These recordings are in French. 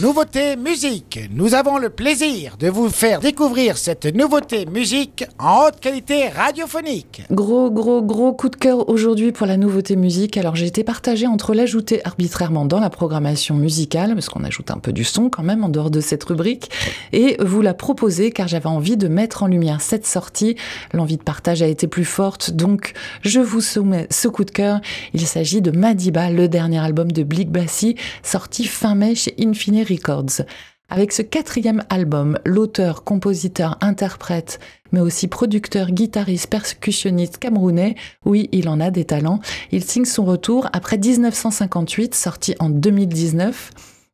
Nouveauté musique. Nous avons le plaisir de vous faire découvrir cette nouveauté musique en haute qualité radiophonique. Gros, gros, gros coup de cœur aujourd'hui pour la nouveauté musique. Alors j'ai été partagée entre l'ajouter arbitrairement dans la programmation musicale, parce qu'on ajoute un peu du son quand même en dehors de cette rubrique, et vous la proposer car j'avais envie de mettre en lumière cette sortie. L'envie de partage a été plus forte, donc je vous soumets ce coup de cœur. Il s'agit de Madiba, le dernier album de Blick Bassi, sorti fin mai chez Infinite Avec ce quatrième album, l'auteur, compositeur, interprète, mais aussi producteur, guitariste, percussionniste camerounais, oui, il en a des talents, il signe son retour après 1958, sorti en 2019.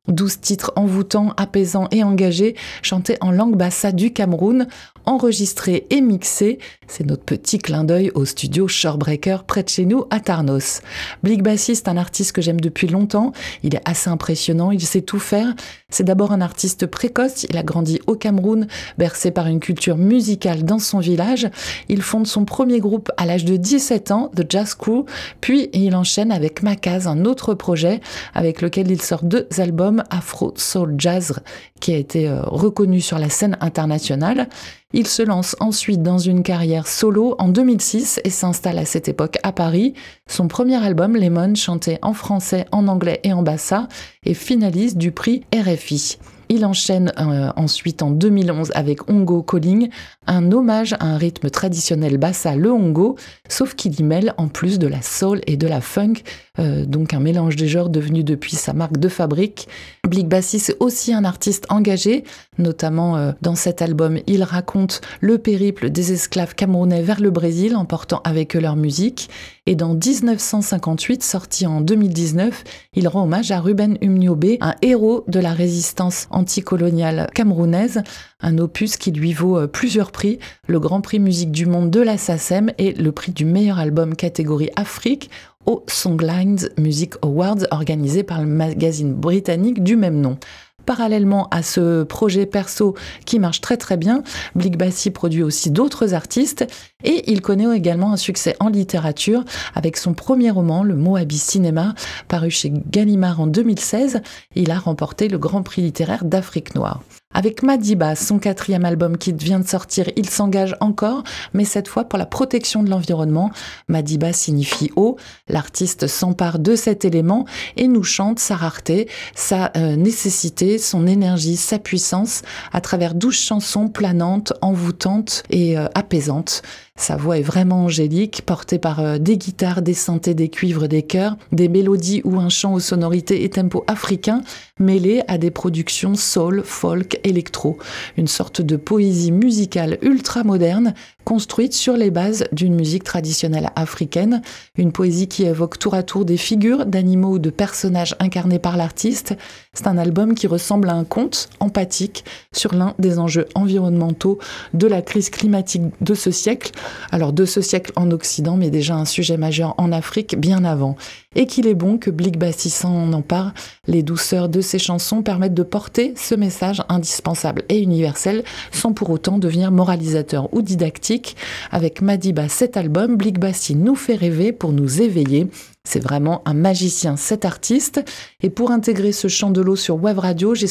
12 titres envoûtants, apaisants et engagés, chantés en langue bassa du Cameroun, enregistrés et mixés. C'est notre petit clin d'œil au studio Shorebreaker près de chez nous à Tarnos. Blick Bassiste, un artiste que j'aime depuis longtemps. Il est assez impressionnant, il sait tout faire. C'est d'abord un artiste précoce, il a grandi au Cameroun, bercé par une culture musicale dans son village. Il fonde son premier groupe à l'âge de 17 ans, The Jazz Crew, puis il enchaîne avec Macaz, un autre projet avec lequel il sort deux albums Afro Soul Jazz qui a été euh, reconnu sur la scène internationale. Il se lance ensuite dans une carrière solo en 2006 et s'installe à cette époque à Paris. Son premier album, Lemon, chanté en français, en anglais et en bassa, est finaliste du prix RFI. Il enchaîne euh, ensuite en 2011 avec Hongo Calling, un hommage à un rythme traditionnel bassa, le hongo, sauf qu'il y mêle en plus de la soul et de la funk, donc un mélange des genres devenu depuis sa marque de fabrique. Blick Bassi, c'est aussi un artiste engagé, notamment euh, dans cet album, il raconte le périple des esclaves camerounais vers le Brésil en portant avec eux leur musique. Et dans 1958, sorti en 2019, il rend hommage à Ruben Umniobe, un héros de la résistance anticoloniale camerounaise, un opus qui lui vaut euh, plusieurs prix, le Grand Prix Musique du Monde de la SACEM et le prix du meilleur album catégorie Afrique au Songlines Music Awards organisé par le magazine britannique du même nom. Parallèlement à ce projet perso qui marche très très bien, Blick Bassi produit aussi d'autres artistes et il connaît également un succès en littérature avec son premier roman, Le Moabi Cinéma, paru chez Gallimard en 2016. Il a remporté le Grand Prix littéraire d'Afrique noire. Avec Madiba, son quatrième album qui vient de sortir, il s'engage encore, mais cette fois pour la protection de l'environnement. Madiba signifie eau. L'artiste s'empare de cet élément et nous chante sa rareté, sa euh, nécessité, son énergie, sa puissance à travers douze chansons planantes, envoûtantes et euh, apaisantes. Sa voix est vraiment angélique, portée par euh, des guitares, des synthés, des cuivres, des chœurs, des mélodies ou un chant aux sonorités et tempos africains, mêlés à des productions soul, folk, électro. Une sorte de poésie musicale ultra moderne, construite sur les bases d'une musique traditionnelle africaine. Une poésie qui évoque tour à tour des figures d'animaux ou de personnages incarnés par l'artiste. C'est un album qui ressemble à un conte empathique sur l'un des enjeux environnementaux de la crise climatique de ce siècle alors de ce siècle en Occident, mais déjà un sujet majeur en Afrique bien avant. Et qu'il est bon que Blick Bassissant en parle, les douceurs de ses chansons permettent de porter ce message indispensable et universel sans pour autant devenir moralisateur ou didactique. Avec Madiba, cet album, Blick Bassi nous fait rêver pour nous éveiller c'est vraiment un magicien, cet artiste. Et pour intégrer ce chant de l'eau sur Web Radio, j'ai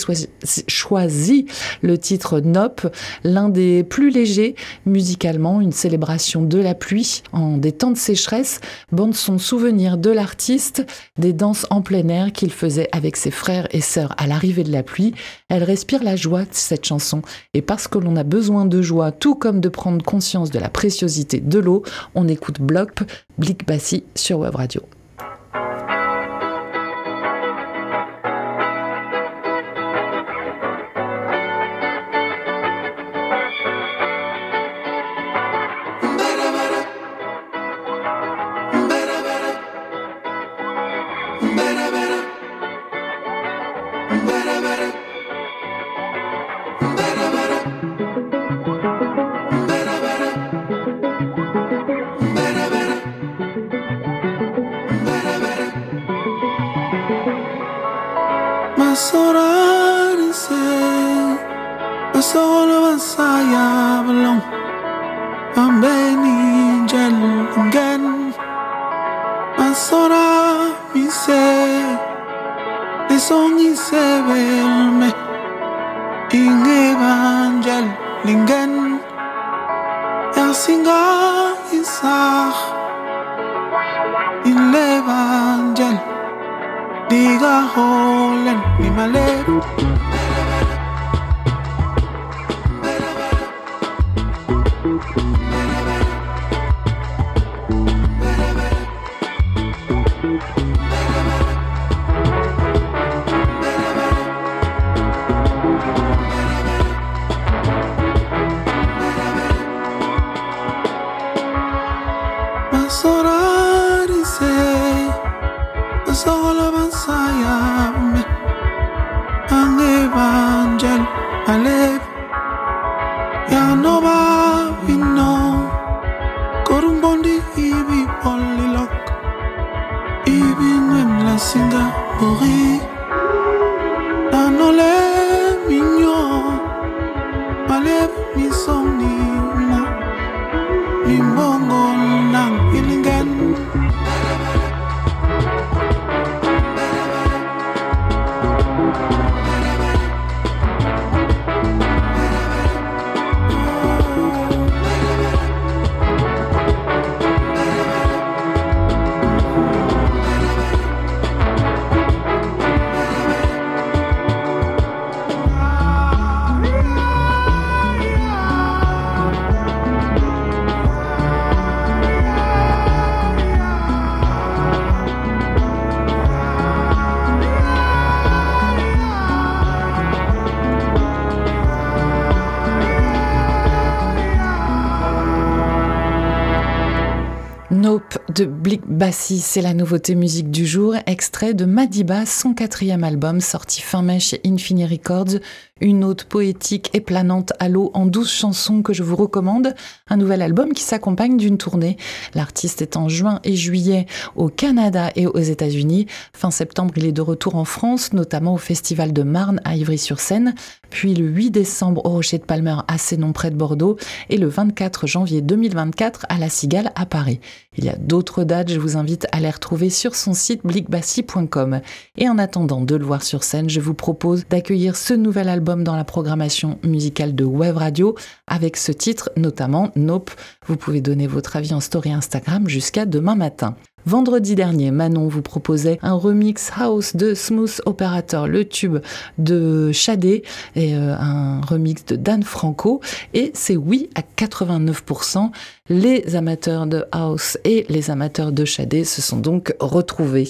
choisi le titre Nop, l'un des plus légers musicalement, une célébration de la pluie en des temps de sécheresse, bande son souvenir de l'artiste, des danses en plein air qu'il faisait avec ses frères et sœurs à l'arrivée de la pluie. Elle respire la joie cette chanson. Et parce que l'on a besoin de joie, tout comme de prendre conscience de la préciosité de l'eau, on écoute Block, Blick Bassi sur Web Radio. Ben solo ben sayablam Ben beni cellingen Ben sonra mi se Ne son sevilme Inge ben cellingen Yasinga isah İlle ben cellingen Diga holen mi malep malebe misoni na. Limbongo De Blick Bassi, c'est la nouveauté musique du jour, extrait de Madiba, son quatrième album sorti fin mai chez Infini Records, une note poétique et planante à l'eau en douze chansons que je vous recommande, un nouvel album qui s'accompagne d'une tournée. L'artiste est en juin et juillet au Canada et aux États-Unis. Fin septembre, il est de retour en France, notamment au Festival de Marne à Ivry-sur-Seine, puis le 8 décembre au Rocher de Palmer à Sénon près de Bordeaux et le 24 janvier 2024 à La Cigale à Paris. Il y a d'autres dates, je vous invite à les retrouver sur son site blickbassy.com. Et en attendant de le voir sur scène, je vous propose d'accueillir ce nouvel dans la programmation musicale de Web Radio avec ce titre, notamment Nope. Vous pouvez donner votre avis en story Instagram jusqu'à demain matin. Vendredi dernier, Manon vous proposait un remix house de Smooth Operator, le tube de Shadé, et euh, un remix de Dan Franco. Et c'est oui à 89%. Les amateurs de house et les amateurs de Shadé se sont donc retrouvés.